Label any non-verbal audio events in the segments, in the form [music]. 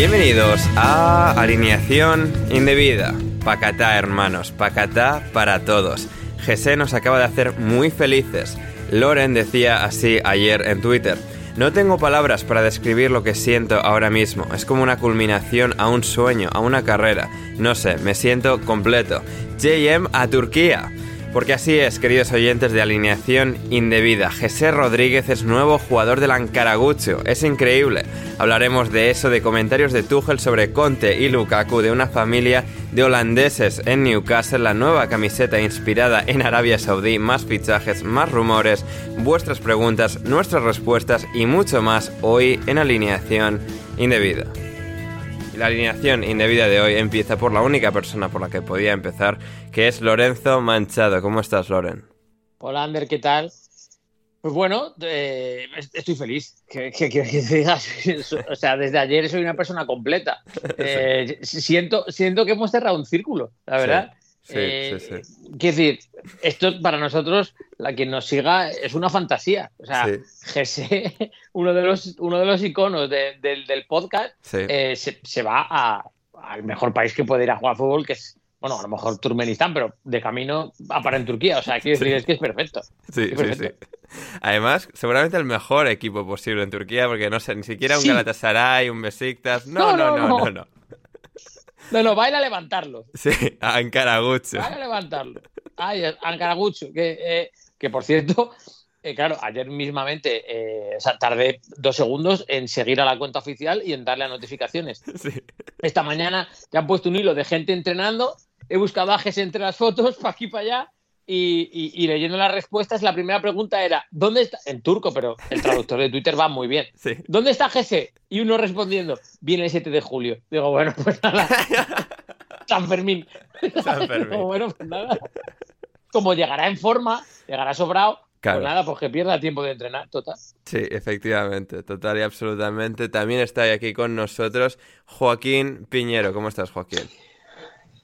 Bienvenidos a Alineación Indebida. Pacatá, hermanos, pacatá para todos. José nos acaba de hacer muy felices. Loren decía así ayer en Twitter. No tengo palabras para describir lo que siento ahora mismo. Es como una culminación a un sueño, a una carrera. No sé, me siento completo. JM a Turquía. Porque así es, queridos oyentes de alineación indebida. José Rodríguez es nuevo jugador del Ankaragucho. Es increíble. Hablaremos de eso, de comentarios de Tuchel sobre Conte y Lukaku, de una familia de holandeses en Newcastle, la nueva camiseta inspirada en Arabia Saudí, más fichajes, más rumores, vuestras preguntas, nuestras respuestas y mucho más hoy en alineación indebida. La alineación indebida de hoy empieza por la única persona por la que podía empezar, que es Lorenzo Manchado. ¿Cómo estás, Loren? Hola, Ander, ¿qué tal? Pues bueno, eh, estoy feliz. ¿Qué, qué quieres que te diga? O sea, desde ayer soy una persona completa. [laughs] Eh, siento, siento que hemos cerrado un círculo, la verdad. Sí, Eh, sí, sí. Quiero decir, esto para nosotros, la quien nos siga, es una fantasía. O sea. Jesse, [laughs] uno de los, uno de los iconos de- del- del podcast, eh, se, se va a- al mejor país que puede ir a jugar fútbol, que es, bueno, a lo mejor Turkmenistán, pero de camino para en Turquía. O sea, quiero decir, es que es perfecto. Sí, sí, sí. Además, seguramente el mejor equipo posible en Turquía, porque no sé, ni siquiera un. Galatasaray, un Besiktas. No, no, No, no, no, no, no. No. No, no, va a ir a levantarlo. Sí, Ankaragucho. Va a ir a levantarlo. Ay, Ankaragucho, que, eh, que por cierto, eh, claro, ayer mismamente eh, o sea, tardé dos segundos en seguir a la cuenta oficial y en darle a notificaciones. Sí. Esta mañana ya han puesto un hilo de gente entrenando, he buscado ajes entre las fotos, [laughs] para aquí para allá, y, y- y leyendo las respuestas, la primera pregunta era, ¿dónde está? En turco, pero el traductor de Twitter va muy bien. Sí. ¿Dónde está GC? Y uno respondiendo, viene el 7 de julio. Digo, bueno, pues nada. [laughs] San Fermín. San Fermín. Digo, bueno, pues nada. Como llegará en forma, llegará sobrado, Claro. pues nada, pues que pierda tiempo de entrenar, total. Sí, efectivamente, total y absolutamente. También está aquí con nosotros Joaquín Piñero. ¿Cómo estás, Joaquín?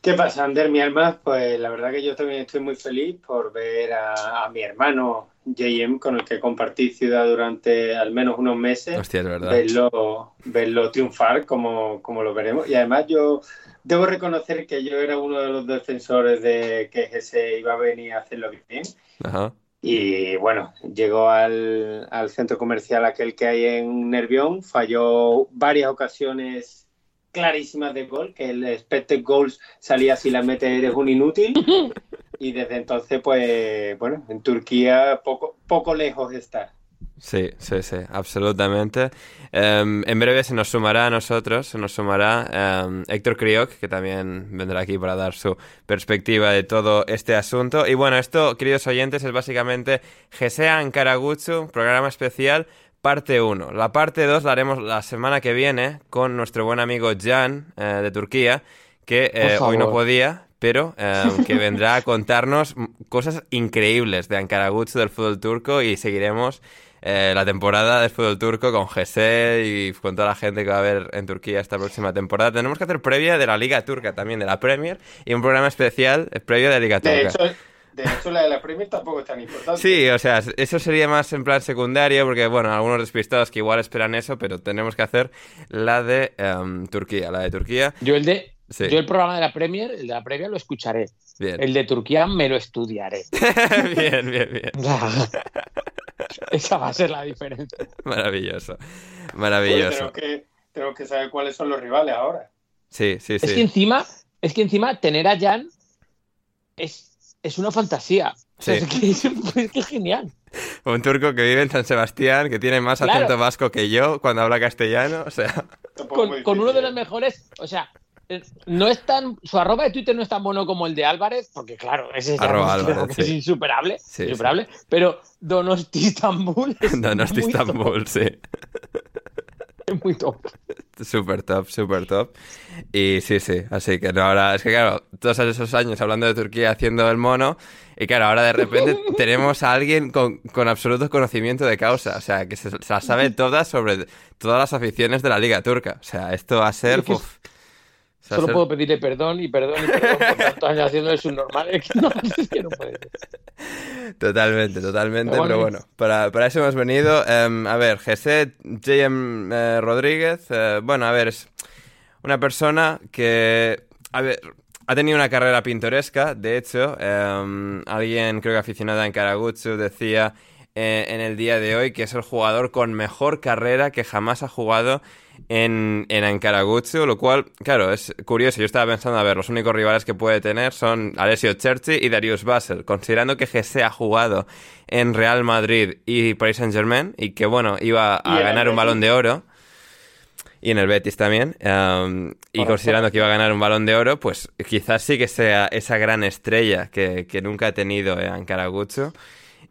¿Qué pasa, Ander, mi alma? Pues la verdad que yo también estoy muy feliz por ver a, a mi hermano JM, con el que compartí ciudad durante al menos unos meses, Hostia, es verdad. verlo, verlo triunfar como, como lo veremos. Y además yo debo reconocer que yo era uno de los defensores de que ese iba a venir a hacerlo bien. Ajá. Y bueno, llegó al, al centro comercial aquel que hay en Nervión, falló varias ocasiones clarísimas de gol, que el expected goals salía si la mete eres un inútil. [laughs] Y desde entonces, pues bueno, en Turquía poco, poco lejos está. Sí, sí, sí, absolutamente. Em, en breve se nos sumará a nosotros, se nos sumará em, Héctor Crioc, que también vendrá aquí para dar su perspectiva de todo este asunto. Y bueno, esto, queridos oyentes, es básicamente Gesean Karagutsu, programa especial, parte 1. La parte 2 la haremos la semana que viene con nuestro buen amigo Jan eh, de Turquía, que eh, hoy no podía, pero [laughs] em, que vendrá a contarnos cosas increíbles de Ankaragutsu del fútbol turco y seguiremos eh, la temporada del fútbol turco con Gese y con toda la gente que va a haber en Turquía esta próxima temporada. Tenemos que hacer previa de la Liga Turca también, de la Premier, y un programa especial previo de la Liga Turca. De hecho, de hecho, la de la Premier tampoco es tan importante. Sí, o sea, eso sería más en plan secundario, porque, bueno, algunos despistados que igual esperan eso, pero tenemos que hacer la de em, Turquía, la de Turquía. Yo el de... Yo el programa de la Premier, el de la previa lo escucharé. Bien. El de Turquía me lo estudiaré. [laughs] bien, bien, bien. [laughs] Esa va a ser la diferencia. Maravilloso. Maravilloso. tenemos, que, saber cuáles son los rivales ahora. Sí, sí, sí. Es que encima, es que encima tener a Jan es, es una fantasía. [laughs] es, que, es, genial. Un turco que vive en San Sebastián, que tiene más acento vasco que yo cuando habla castellano, o sea. Con, con, uno de los mejores, o sea, no es tan. Su arroba de Twitter no es tan bueno como el de Álvarez, porque claro, ese es, es insuperable, insuperable pero Donosti Istanbul. [laughs] Es Donosti Istanbul, sí. Es [laughs] muy top. Súper top, súper top. Y sí, sí, así que ahora, es que claro, todos esos años hablando de Turquía haciendo el mono, y claro, ahora de repente [laughs] tenemos a alguien con, con, absoluto conocimiento de causa, o sea, que se, se sabe todas sobre todas las aficiones de la Liga Turca. O sea, esto va a ser... Solo puedo pedirle perdón y perdón y perdón por tantos años haciendo eso normal. Es que no, [laughs] es que no puede Totalmente, totalmente. Pero bueno, para, para, eso hemos venido. Em, a ver, Geset J.M. Eh, Rodríguez. Eh, bueno, a ver, es una persona que. A ver, ha tenido una carrera pintoresca. De hecho, em, alguien, creo que aficionado en Karagutsu, decía eh, en el día de hoy que es el jugador con mejor carrera que jamás ha jugado en, en lo cual, claro, es curioso. Yo estaba pensando, a ver, los únicos rivales que puede tener son Alessio Cherchi y Darius Basel, considerando que Gese ha jugado en Real Madrid y Paris Saint Germain y que, bueno, iba a ganar un balón de oro. Y en el Betis también. Um, y considerando que iba a ganar un balón de oro, pues quizás sí que sea esa gran estrella que, que nunca ha tenido en Ankaragutsu.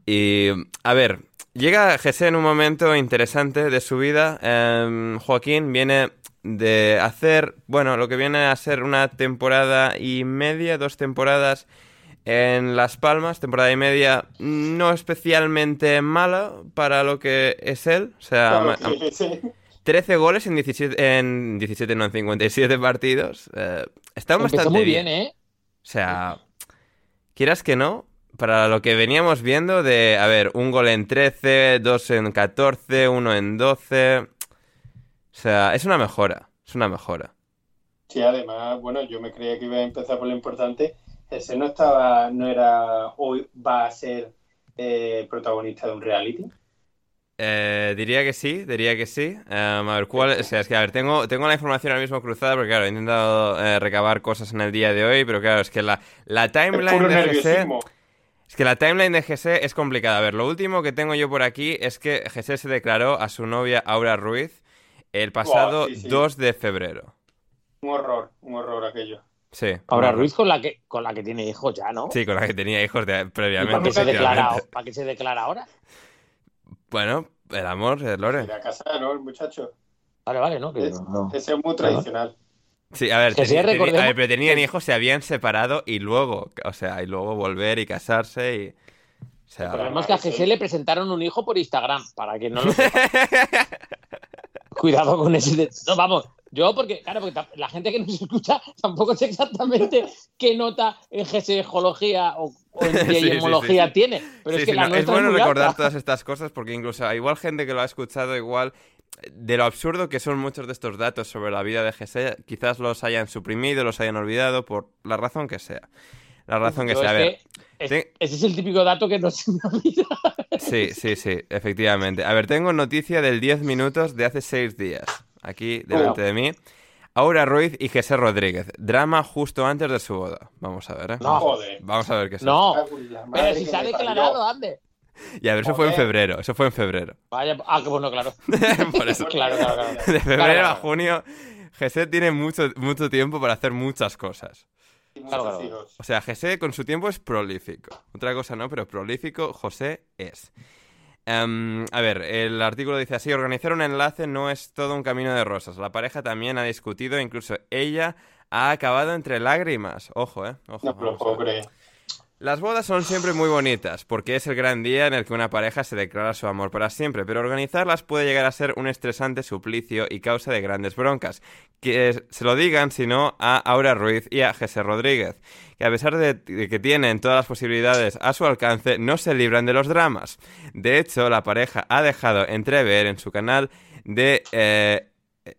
Y, a ver, Llega Jesse en un momento interesante de su vida. Em, Joaquín viene de hacer, bueno, lo que viene a ser una temporada y media, dos temporadas en Las Palmas, temporada y media no especialmente mala para lo que es él. O sea, 13 goles en 17, en 17, no, en 57 partidos. Eh, está bastante muy bien, ¿eh? O sea, quieras que no, para lo que veníamos viendo de, a ver, un gol en 13, dos en 14, uno en 12. O sea, es una mejora, es una mejora. Sí, además, bueno, yo me creía que iba a empezar por lo importante. Ese no estaba, no era, hoy va a ser eh, protagonista de un reality. Eh, diría que sí, diría que sí. Em, a ver, ¿cuál? O sea, es que, a ver, tengo, tengo la información ahora mismo cruzada porque, claro, he intentado eh, recabar cosas en el día de hoy, pero claro, es que la, la timeline de es que la timeline de GC es complicada. A ver, lo último que tengo yo por aquí es que GC se declaró a su novia Aura Ruiz el pasado 2 de febrero. Un horror, un horror aquello. Sí. Aura Ruiz con la que con la que tiene hijos ya, ¿no? Sí, con la que tenía hijos previamente. ¿Para qué, se declara, ¿Para qué se declara ahora? Bueno, el amor, el Lore. a casa, ¿no? El muchacho. Vale, vale, ¿no? Ese es muy tradicional. Sí, a ver, pero tenían hijos, se habían separado y luego, o sea, y luego volver y casarse y... O sea, que a Jesse le presentaron un hijo por Instagram, para que no lo [laughs] Cuidado con ese... No, vamos, yo porque, claro, porque la gente que nos escucha tampoco sé exactamente qué nota en gesejología o, en [laughs] tiene. Pero es que la es bueno recordar todas estas cosas porque incluso igual gente que lo ha escuchado igual de lo absurdo que son muchos de estos datos sobre la vida de GC, quizás los hayan suprimido, los hayan olvidado por la razón que sea. La razón que sea. A ver, ese es el típico dato que no se me olvida. [laughs] Sí, sí, sí, efectivamente. A ver, tengo noticia del 10 minutos de hace 6 días, aquí delante de mí. Aura Ruiz y José Rodríguez. Drama justo antes de su boda. Vamos a ver, ¿eh? No, joder. Vamos a ver qué es. No, pero si se ha declarado, ande. [laughs] Ya, pero eso fue en febrero, eso fue en febrero. [laughs] Vaya, ah, que bueno, claro. [laughs] Por eso. claro, claro, claro. De febrero Claro, a junio, José tiene mucho, mucho tiempo para hacer muchas cosas. O sea, José con su tiempo es prolífico. Otra cosa no, pero prolífico José es. Em, a ver, el artículo dice así, organizar un enlace no es todo un camino de rosas. La pareja también ha discutido, incluso ella ha acabado entre lágrimas. Ojo, ¿eh? Ojo, No lo puedo creer. Las bodas son siempre muy bonitas, porque es el gran día en el que una pareja se declara su amor para siempre, pero organizarlas puede llegar a ser un estresante suplicio y causa de grandes broncas. Que se lo digan, si no, a Aura Ruiz y a José Rodríguez, que a pesar de, de que tienen todas las posibilidades a su alcance, no se libran de los dramas. De hecho, la pareja ha dejado entrever en su canal de eh,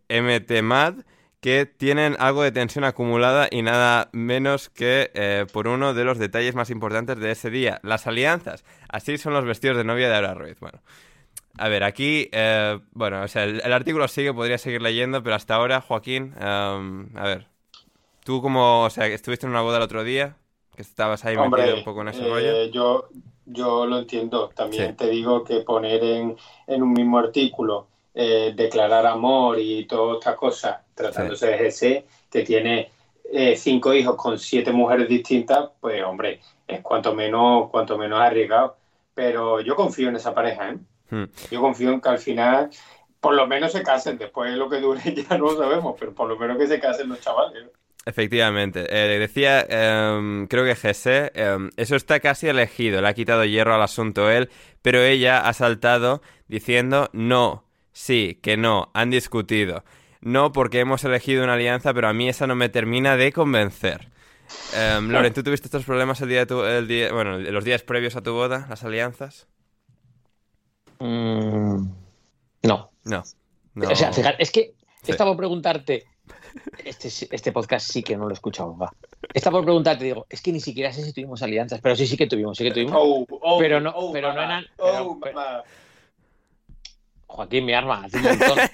MTMAD que tienen algo de tensión acumulada y nada menos que eh, por uno de los detalles más importantes de ese día, las alianzas. Así son los vestidos de novia de Aura Ruiz. Bueno, a ver, aquí, eh, bueno, o sea, el, el artículo sigue, podría seguir leyendo, pero hasta ahora, Joaquín, em, a ver, tú como, o sea, estuviste en una boda el otro día, que estabas ahí metido Hombre, un poco en ese eh, rollo. yo, yo lo entiendo. También Sí. te digo que poner en, en un mismo artículo eh, declarar amor y todas estas cosas, tratándose de ese que tiene eh, cinco hijos con siete mujeres distintas, pues hombre, es cuanto menos, cuanto menos arriesgado. Pero yo confío en esa pareja, ¿eh? Hmm. Yo confío en que al final, por lo menos se casen. Después lo que dure [laughs] ya no lo sabemos, pero por lo menos que se casen los chavales. Efectivamente. Eh, decía, em, creo que Jesse, em, eso está casi elegido, le ha quitado hierro al asunto él, pero ella ha saltado diciendo no, sí, que no, han discutido. No porque hemos elegido una alianza, pero a mí esa no me termina de convencer. Em, [laughs] Loren, ¿tú tuviste estos problemas el día de tu, el día, bueno, los días previos a tu boda, las alianzas? Mm, no. No. no. O sea, fíjate, es que Sí. estaba por preguntarte. Este, este podcast sí que no lo he escuchado, va. Estaba por preguntarte, digo, es que ni siquiera sé si tuvimos alianzas, pero sí, sí que tuvimos, sí que tuvimos. Oh, oh, Pero no- oh, pero no eran- pero- oh, pero- mamá. Joaquín, mi arma, hace un montón. [laughs]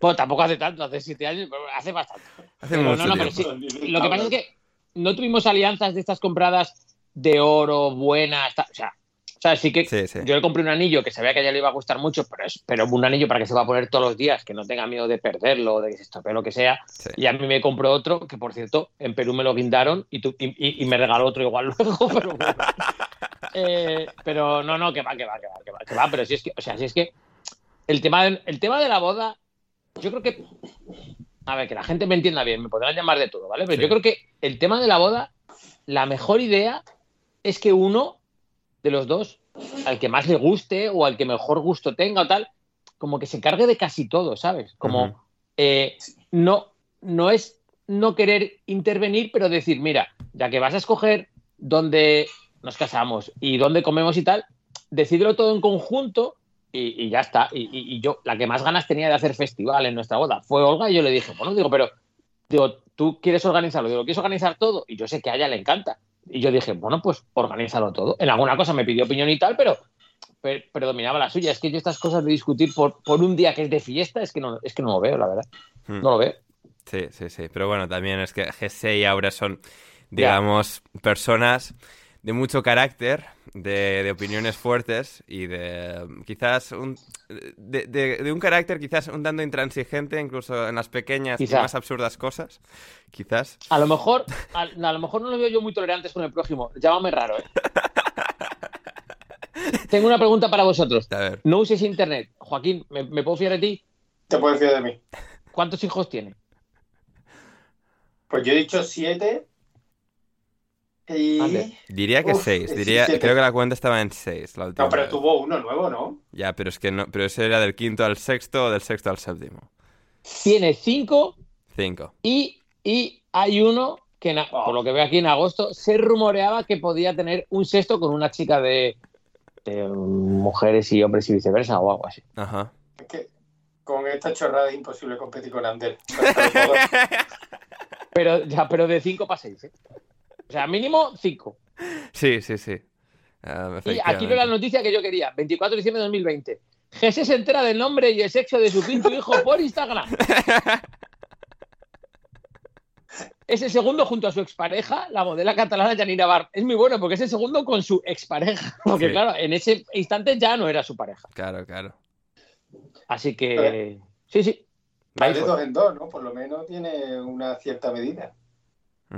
Bueno, tampoco hace tanto, hace siete años, pero hace bastante. Hace Pero mucho no, no, pero sí. Lo que pasa es que no tuvimos alianzas de estas compradas de oro, buenas, o sea, o sea, sí que Sí, sí. yo le compré un anillo que sabía que a ella le iba a gustar mucho, pero, es, pero un anillo para que se va a poner todos los días, que no tenga miedo de perderlo, de que se estropee lo que sea. Sí. Y a mí me compró otro, que por cierto, en Perú me lo guindaron y, tu- y, y- y me regaló otro igual [laughs] luego, pero bueno. [laughs] Eh, pero no, no, que va, que va, que va, que va, que va, pero si es que, o sea, si es que el tema, el tema de la boda, yo creo que, a ver, que la gente me entienda bien, me podrán llamar de todo, ¿vale? Pero Sí. yo creo que el tema de la boda, la mejor idea es que uno de los dos, al que más le guste o al que mejor gusto tenga o tal, como que se cargue de casi todo, ¿sabes? Como eh, no, no es no querer intervenir, pero decir, mira, ya que vas a escoger dónde nos casamos y dónde comemos y tal, decídelo todo en conjunto y, y ya está. Y, y- yo, la que más ganas tenía de hacer festival en nuestra boda fue Olga y yo le dije, bueno, digo, pero digo, tú quieres organizarlo, digo, ¿quieres organizar todo? Y yo sé que a ella le encanta. Y yo dije, bueno, pues organízalo todo. En alguna cosa me pidió opinión y tal, pero pre- predominaba la suya. Es que yo estas cosas de discutir por, por un día que es de fiesta, es que no, es que no lo veo, la verdad. Hmm. No lo veo. Sí, sí, sí. Pero bueno, también es que Jesse y Aura son, digamos, personas de mucho carácter, de, de opiniones fuertes y de quizás un, de, de- de un carácter quizás un tanto intransigente, incluso en las pequeñas y más absurdas cosas. Quizás. A lo mejor, a, a lo mejor no los veo yo muy tolerantes con el prójimo. Llámame raro, ¿eh? [laughs] Tengo una pregunta para vosotros. A ver. No uses internet. Joaquín, ¿me, me puedo fiar de ti? Te puedes fiar de mí. ¿Cuántos hijos tiene? Pues yo he dicho siete. Y. Vale. Diría que Uf, Diría, creo que la cuenta estaba en seis. La última No, pero vez. tuvo uno nuevo, ¿no? Ya, pero es que no. Pero ese era del quinto al sexto o del sexto al séptimo. Tiene cinco Cinco. y, y hay uno que, en a- por lo que veo aquí en agosto, se rumoreaba que podía tener un sexto con una chica de, de mujeres y hombres y viceversa o algo así. Ajá. Es que con esta chorrada es imposible competir con Ander. [laughs] [laughs] Pero, ya, pero de cinco para seis, ¿eh? O sea, mínimo cinco. Sí, sí, sí. Ah, Y aquí veo la noticia que yo quería. 24 de diciembre de 2020. Jesús se entera del nombre y el sexo de su quinto [laughs] hijo por Instagram. es el segundo junto a su expareja, la modela catalana Janina Bar. Es muy bueno porque es el segundo con su expareja. [laughs] Porque, Sí. claro, en ese instante ya no era su pareja. Claro, claro. Así que. Sí, sí. Va de dos en dos, ¿no? Por lo menos tiene una cierta medida.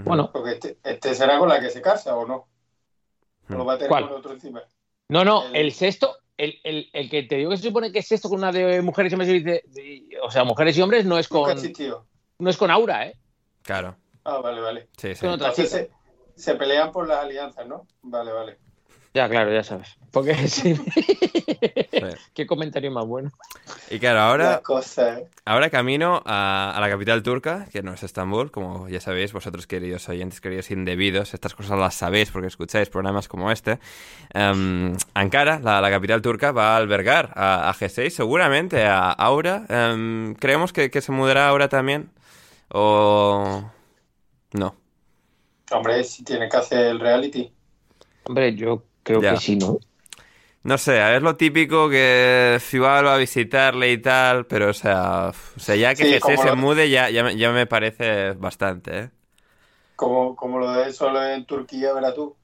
Bueno, Porque este, este será con la que se casa, ¿o no? ¿O lo va a tener ¿Cuál? con otro encima? no, no, El- el sexto, el, el- el que te digo que se supone que es sexto con una de mujeres y hombres, y dice- de- o sea, mujeres y hombres no es con, no es con Aura, ¿eh? Claro. Ah, vale, vale. Sí, sí. Con otra Entonces se, se pelean por las alianzas, ¿no? Vale, vale. Ya, claro, ya sabes. Porque [laughs] sí. [laughs] Qué comentario más bueno. Y claro, ahora, ¿eh? ahora camino a, a la capital turca, que no es Estambul, como ya sabéis, vosotros queridos oyentes, queridos indebidos, estas cosas las sabéis porque escucháis programas como este. Em, Ankara, la, la capital turca, va a albergar a, a G6, seguramente a Aura. Em, ¿Creemos que, que se mudará ahora también? ¿O no? Hombre, si tiene que hacer el reality. Hombre, yo creo Ya. que sí, ¿no? No sé, es lo típico que Fibal va a visitarle y tal, pero o sea, f- o sea ya que Sí, G6 como se lo- mude ya, ya, me- ya me parece bastante, ¿eh? Como, como lo de solo en Turquía, verás tú.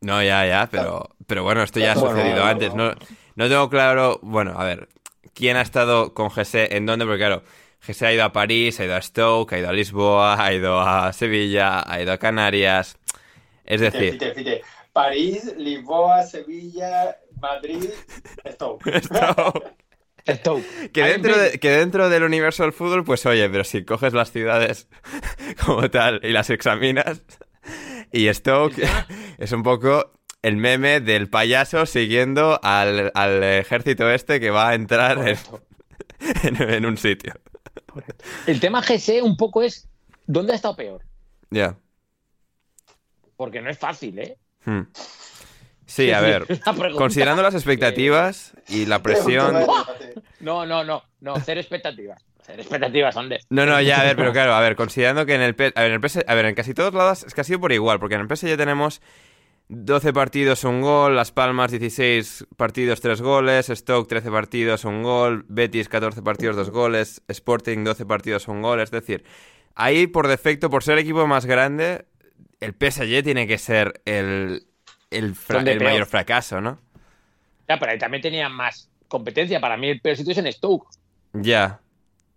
No, ya, ya, pero, pero bueno, esto ya ha sucedido bueno, antes. No, no tengo claro, bueno, a ver, ¿quién ha estado con GC en dónde? Porque claro, GC ha ido a París, ha ido a Stoke, ha ido a Lisboa, ha ido a Sevilla, ha ido a Canarias. Es decir, fíjate, fíjate. París, Lisboa, Sevilla, Madrid, Stoke. [laughs] Stoke. que Ahí dentro, de- que dentro del universo del fútbol, pues oye, pero si coges las ciudades [laughs] como tal y las examinas, y Stoke es un poco el meme del payaso siguiendo al, al ejército este que va a entrar en, [laughs] en- en un sitio. El tema GC un poco es ¿dónde ha estado peor? Ya. Porque no es fácil, ¿eh? Hmm. Sí, a ver, [laughs] considerando las expectativas y la presión... No, no, no, no, cero expectativas. Cero expectativas, ¿dónde? No, no, ya, a ver, pero claro, a ver, considerando que en el, a ver, en el PS, a ver, en casi todos lados es que ha sido por igual, porque en el PSG ya tenemos 12 partidos, un gol, Las Palmas 16 partidos, 3 goles, Stoke 13 partidos, un gol, Betis 14 partidos, 2 goles, Sporting 12 partidos, un gol, es decir, ahí por defecto, por ser el equipo más grande, el PSG tiene que ser el, el, el mayor fracaso, ¿no? Ya, pero ahí también tenía más competencia. Para mí el peor sitio es en Stoke. Ya,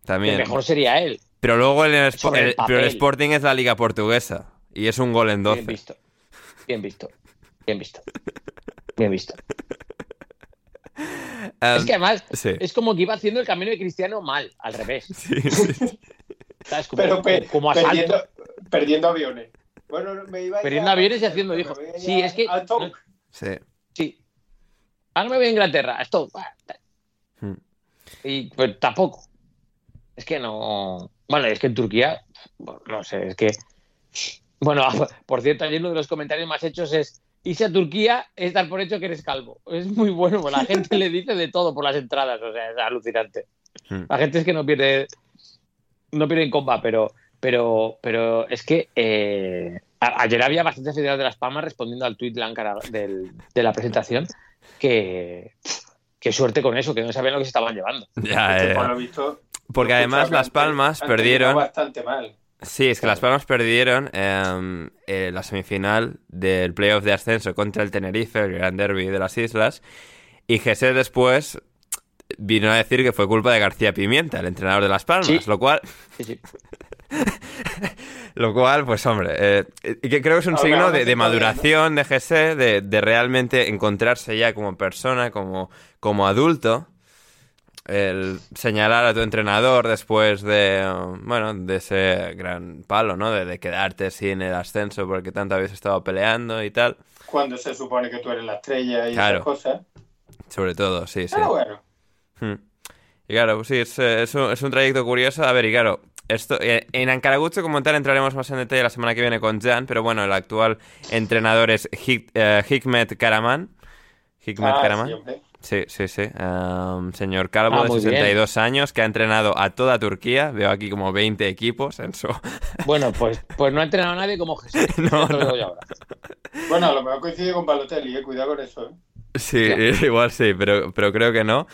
también. mejor sería él. Pero luego el, el- el el- pero el. Sporting es la liga portuguesa y es un gol en 12. Bien visto. Bien visto. Bien visto. Bien visto. Um, es que además sí. es como que iba haciendo el camino de Cristiano mal, al revés. Sí, sí. [laughs] ¿Sabes? Como, Pero pe- como perdiendo, perdiendo aviones. Bueno, me iba y haciendo ir Sí, es que- a Stoke. Sí. Sí. Ahora me voy a Inglaterra. Esto. Hmm. Y pues tampoco. Es que no. Bueno, es que en Turquía. no sé, es que. Bueno, [laughs] por cierto, ayer uno de los comentarios más hechos es. Irse a Turquía es dar por hecho que eres calvo. Es muy bueno, la gente le dice de todo por las entradas. O sea, es alucinante. Hmm. La gente es que no pierde. No pierde en comba, pero. Pero, pero es que eh, a- ayer había bastantes aficionados de Las Palmas respondiendo al tuit de la Ankara del- de la presentación que qué suerte con eso, que no sabían lo que se estaban llevando. Ya, eh, por lo visto, porque además Las Palmas perdieron. bastante mal. Sí, es que Las Palmas perdieron em, eh, la semifinal del playoff de ascenso contra el Tenerife, el gran derby de las islas. Y José después vino a decir que fue culpa de García Pimienta, el entrenador de Las Palmas. Sí. Lo cual, Sí, sí. [laughs] Lo cual, pues hombre, eh, que creo que es un Ahora, signo de, maduración de GC, de, de realmente encontrarse ya como persona, como, como adulto. El señalar a tu entrenador después de, bueno, de ese gran palo, ¿no? De, de quedarte sin el ascenso porque tanto habéis estado peleando y tal. Cuando se supone que tú eres la estrella y Claro. esas cosas. Sobre todo, sí, sí. Pero bueno, Hmm. Y claro, pues sí, es, eh, es un, es un trayecto curioso. A ver, y claro, esto eh, en Ankaragucho como tal entraremos más en detalle la semana que viene con Jan, pero bueno, el actual entrenador es Hik- eh, Hikmet Karaman. Hikmet ah, Karaman. sí. Sí, sí, sí. Um, señor Calvo Ah, de muy bien. 62 años que ha entrenado a toda Turquía. Veo aquí como 20 equipos en su... [laughs] Bueno, pues, pues no ha entrenado a nadie como Jesús. [laughs] No, lo no. ahora. Bueno, a lo mejor coincide con Balotelli, eh, cuidado con eso. ¿eh? Sí, [laughs] igual sí, pero, pero creo que no.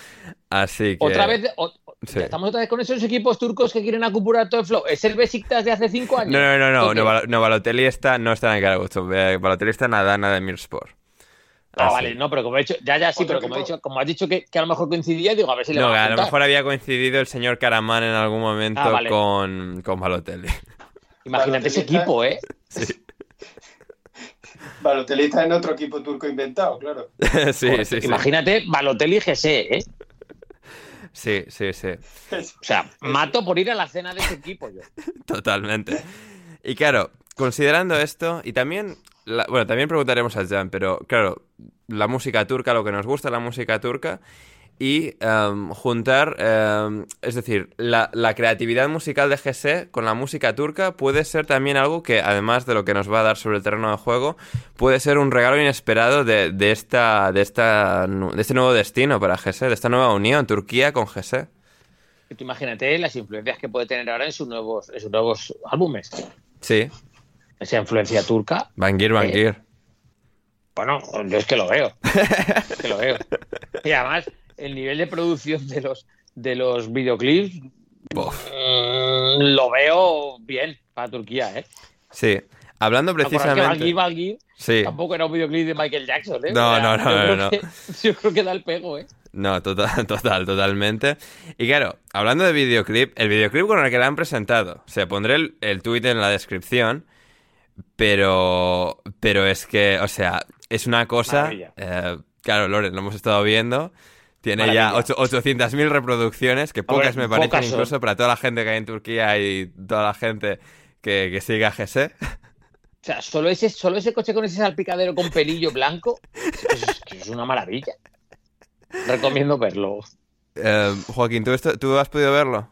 Así que... Otra vez, o- Sí. Estamos otra vez con esos equipos turcos que quieren acupurar todo el flow. ¿Es el Besiktas de hace cinco años? No, no, no, no, no, Bal- no, Balotelli está, no está en Karagucho. eh, Balotelli está en Adana de Mirspor. Ah, Así. vale, no, pero como he dicho, ya, ya sí, pero como, he dicho, como has dicho que, que a lo mejor coincidía, digo, a ver si le No, a a lo mejor había coincidido el señor Karaman en algún momento Ah, vale. con, con Balotelli. Imagínate ese Balotelli equipo, ¿eh? [laughs] Balotelli está en otro equipo turco inventado, claro. [laughs] sí, sí, sí. Imagínate Balotelli y Gese, ¿eh? Sí, sí, sí. [laughs] O sea, mato por ir a la cena de ese equipo yo. [laughs] Totalmente. Y claro, considerando esto, y también, la- bueno, también preguntaremos a Jan, pero claro, la música turca, lo que nos gusta la música turca, y em, juntar, em, es decir, la, la creatividad musical de GC con la música turca puede ser también algo que, además de lo que nos va a dar sobre el terreno de juego, puede ser un regalo inesperado de, de esta, de, esta, de este nuevo destino para GC, de esta nueva unión, Turquía con GC. Tú imagínate las influencias que puede tener ahora en sus nuevos, en sus nuevos álbumes. Sí, Esa influencia turca. Bangir, Bangir. Bueno, yo es que lo veo. Es que lo veo. Y además, el nivel de producción de los, de los videoclips Bof. mm, lo veo bien para Turquía, ¿eh? Sí. Hablando ¿Te acuerdas que precisamente. Valgir Sí. tampoco era un videoclip de Michael Jackson, ¿eh? No, no, no, yo no, no. que- [laughs] yo creo que da el pego, ¿eh? No, total, [laughs] total, totalmente. Y claro, hablando de videoclip, el videoclip con el que la han presentado, o sea, pondré el, el tweet en la descripción, pero, pero es que, o sea, es una cosa, eh, claro, Loren, lo hemos estado viendo, tiene ya Maravilla. ocho- 800.000 reproducciones, que pocas me parecen pocas incluso para toda la gente que hay en Turquía y toda la gente que, que sigue a GS. O sea, solo ese, solo ese coche con ese salpicadero con pelillo blanco, es, es una maravilla. Recomiendo verlo. Eh, Joaquín, ¿tú, esto, ¿tú has podido verlo?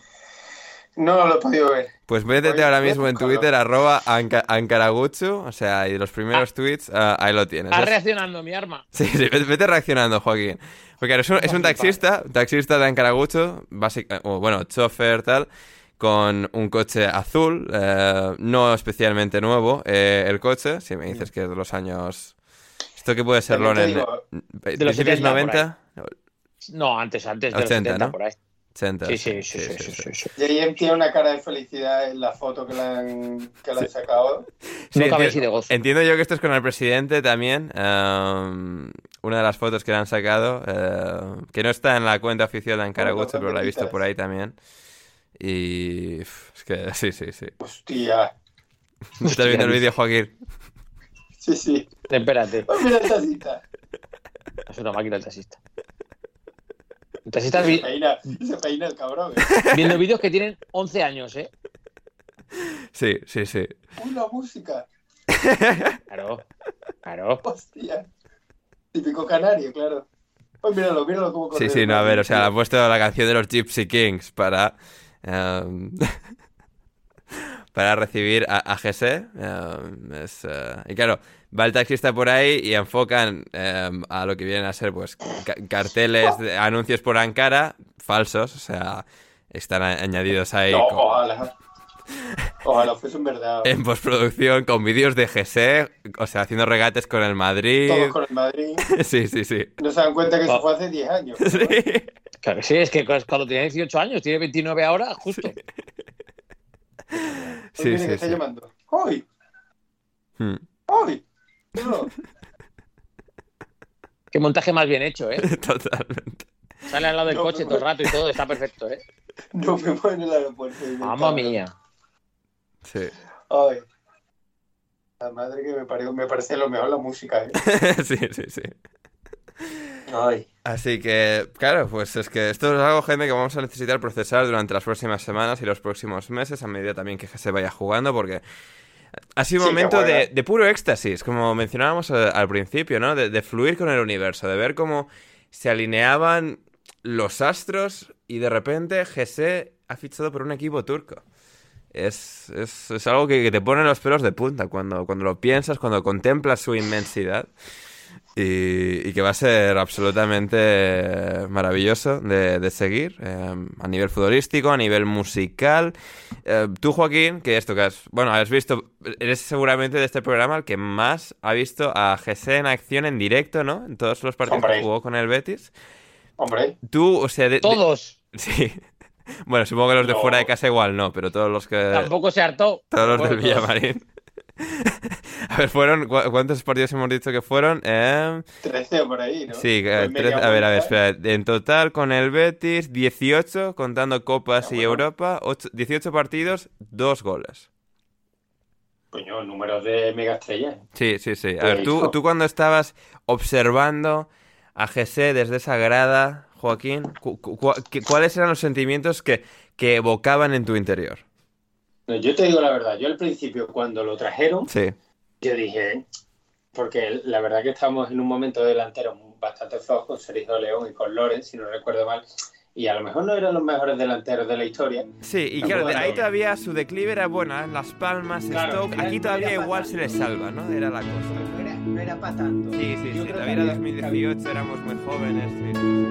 No lo he podido ver. Pues métete ahora mismo en. Twitter, arroba anca- ankaraguchu, o sea, y los primeros tweets, ah, ahí lo tienes. Está Es- reaccionando mi arma. Sí, sí, vete reaccionando, Joaquín. Porque es un, es un taxista, un taxista de Ankaragucho, básica- o bueno, chofer, tal, con un coche azul, eh, no especialmente nuevo, eh, el coche, si me dices que es de los años... ¿Esto qué puede ser, Loren? de los ¿Principios 70 por 90? No, antes, antes de 80, los 70, ¿no? por ahí. 80. Sí, sí, sí, sí, sí, sí, sí. Tiene una cara de felicidad en la foto que le han, que le han sacado. Sí, No cabe enti- así de gozo. Entiendo yo que esto es con el presidente también. ehm, una de las fotos que le han sacado, eh, que no está en la cuenta oficial de Ankaragucho, Fotos pero la he visto por ahí también. Y es que [laughs] sí, sí, sí. Hostia. [laughs] ¿Estás viendo el vídeo, Joaquín? Sí, sí. Espérate, Oh, mira esta cita. es una máquina el taxista. El taxista Se vi- peina, se peina el cabrón. ¿eh? viendo vídeos que tienen 11 años, ¿eh? Sí, sí, sí. Uy, la música. Claro, claro. Hostia. Típico canario, claro. Oh, míralo, míralo corre. Sí, sí, no, a ver, o sea, han puesto la canción de los Gypsy Kings para. ehm, [laughs] para recibir a, a GC. ehm, es, eh, y claro, va el taxista por ahí y enfocan ehm, a lo que vienen a ser, pues, ca- carteles, de- anuncios por Ankara, falsos, o sea, están añadidos ahí No, con- ojalá. Ojalá fuese un verdad. en postproducción con vídeos de GC, o sea, haciendo regates con el Madrid. Todos con el Madrid. [laughs] Sí, sí, sí. No se dan cuenta que Oh. eso fue hace 10 años. [laughs] Sí. Claro que sí, es que cuando tiene 18 años, tiene 29 ahora, justo. Sí, sí, que está sí. llamando. ¡Hoy! Hmm. ¡Hoy! Qué montaje más bien hecho, ¿eh? [laughs] Totalmente. Sale al lado del No, coche no, todo el no. rato y todo, está perfecto, ¿eh? Nos vemos en el aeropuerto. me Mamma mía. Sí. Ay. La madre que me parió. Me parece lo mejor la música, ¿eh? [laughs] sí, sí, sí. Ay. Así que, claro, pues es que esto es algo, gente, que vamos a necesitar procesar durante las próximas semanas y los próximos meses, a medida también que se vaya jugando, porque ha sido un Sí, momento de, puro éxtasis, como mencionábamos al principio, ¿no? De, de fluir con el universo, de ver cómo se alineaban los astros y de repente GC ha fichado por un equipo turco. Es, es, es algo que, que te pone los pelos de punta cuando, cuando lo piensas, cuando contemplas su inmensidad. Y, y que va a ser absolutamente maravilloso de, de seguir eh, a nivel futbolístico, a nivel musical. Eh, tú, Joaquín, que esto que has, bueno, has visto, eres seguramente de este programa el que más ha visto a GC en acción en directo, ¿no? En todos los partidos Hombre. que jugó con el Betis. Hombre. Tú, o sea, de, de- Todos. [laughs] sí, [laughs] Bueno, supongo que los de fuera de casa igual no, pero todos los que... Tampoco se hartó. Todos los del Bueno, todos. Villamarín. [laughs] A ver, fueron... ¿cu- ¿Cuántos partidos hemos dicho que fueron? Eh, 13 o por ahí, ¿no? Sí, eh, trece- a ver, a ver, espera. En total con el Betis, 18, contando Copas y bueno. Europa, ocho- 18 partidos, dos goles. Coño, números de mega estrellas. Sí, sí, sí. A ver, tú, tú cuando estabas observando a José desde esa grada, Joaquín, cu- ¿cuáles eran los sentimientos que, que evocaban en tu interior? No, yo te digo la verdad, yo al principio cuando lo trajeron, Sí, yo dije, porque la verdad que estábamos en un momento delantero bastante flojo con Sergio León y con Loren, si no recuerdo mal, y a lo mejor no eran los mejores delanteros de la historia. sí, y claro, ahí todavía su declive era buena, Las Palmas, Claro, Stoke, era- aquí todavía igual se le salva, ¿no? Era la cosa. No era, no era para tanto. Sí, sí, Yo sí, todavía era había- 2018, éramos muy jóvenes. sí.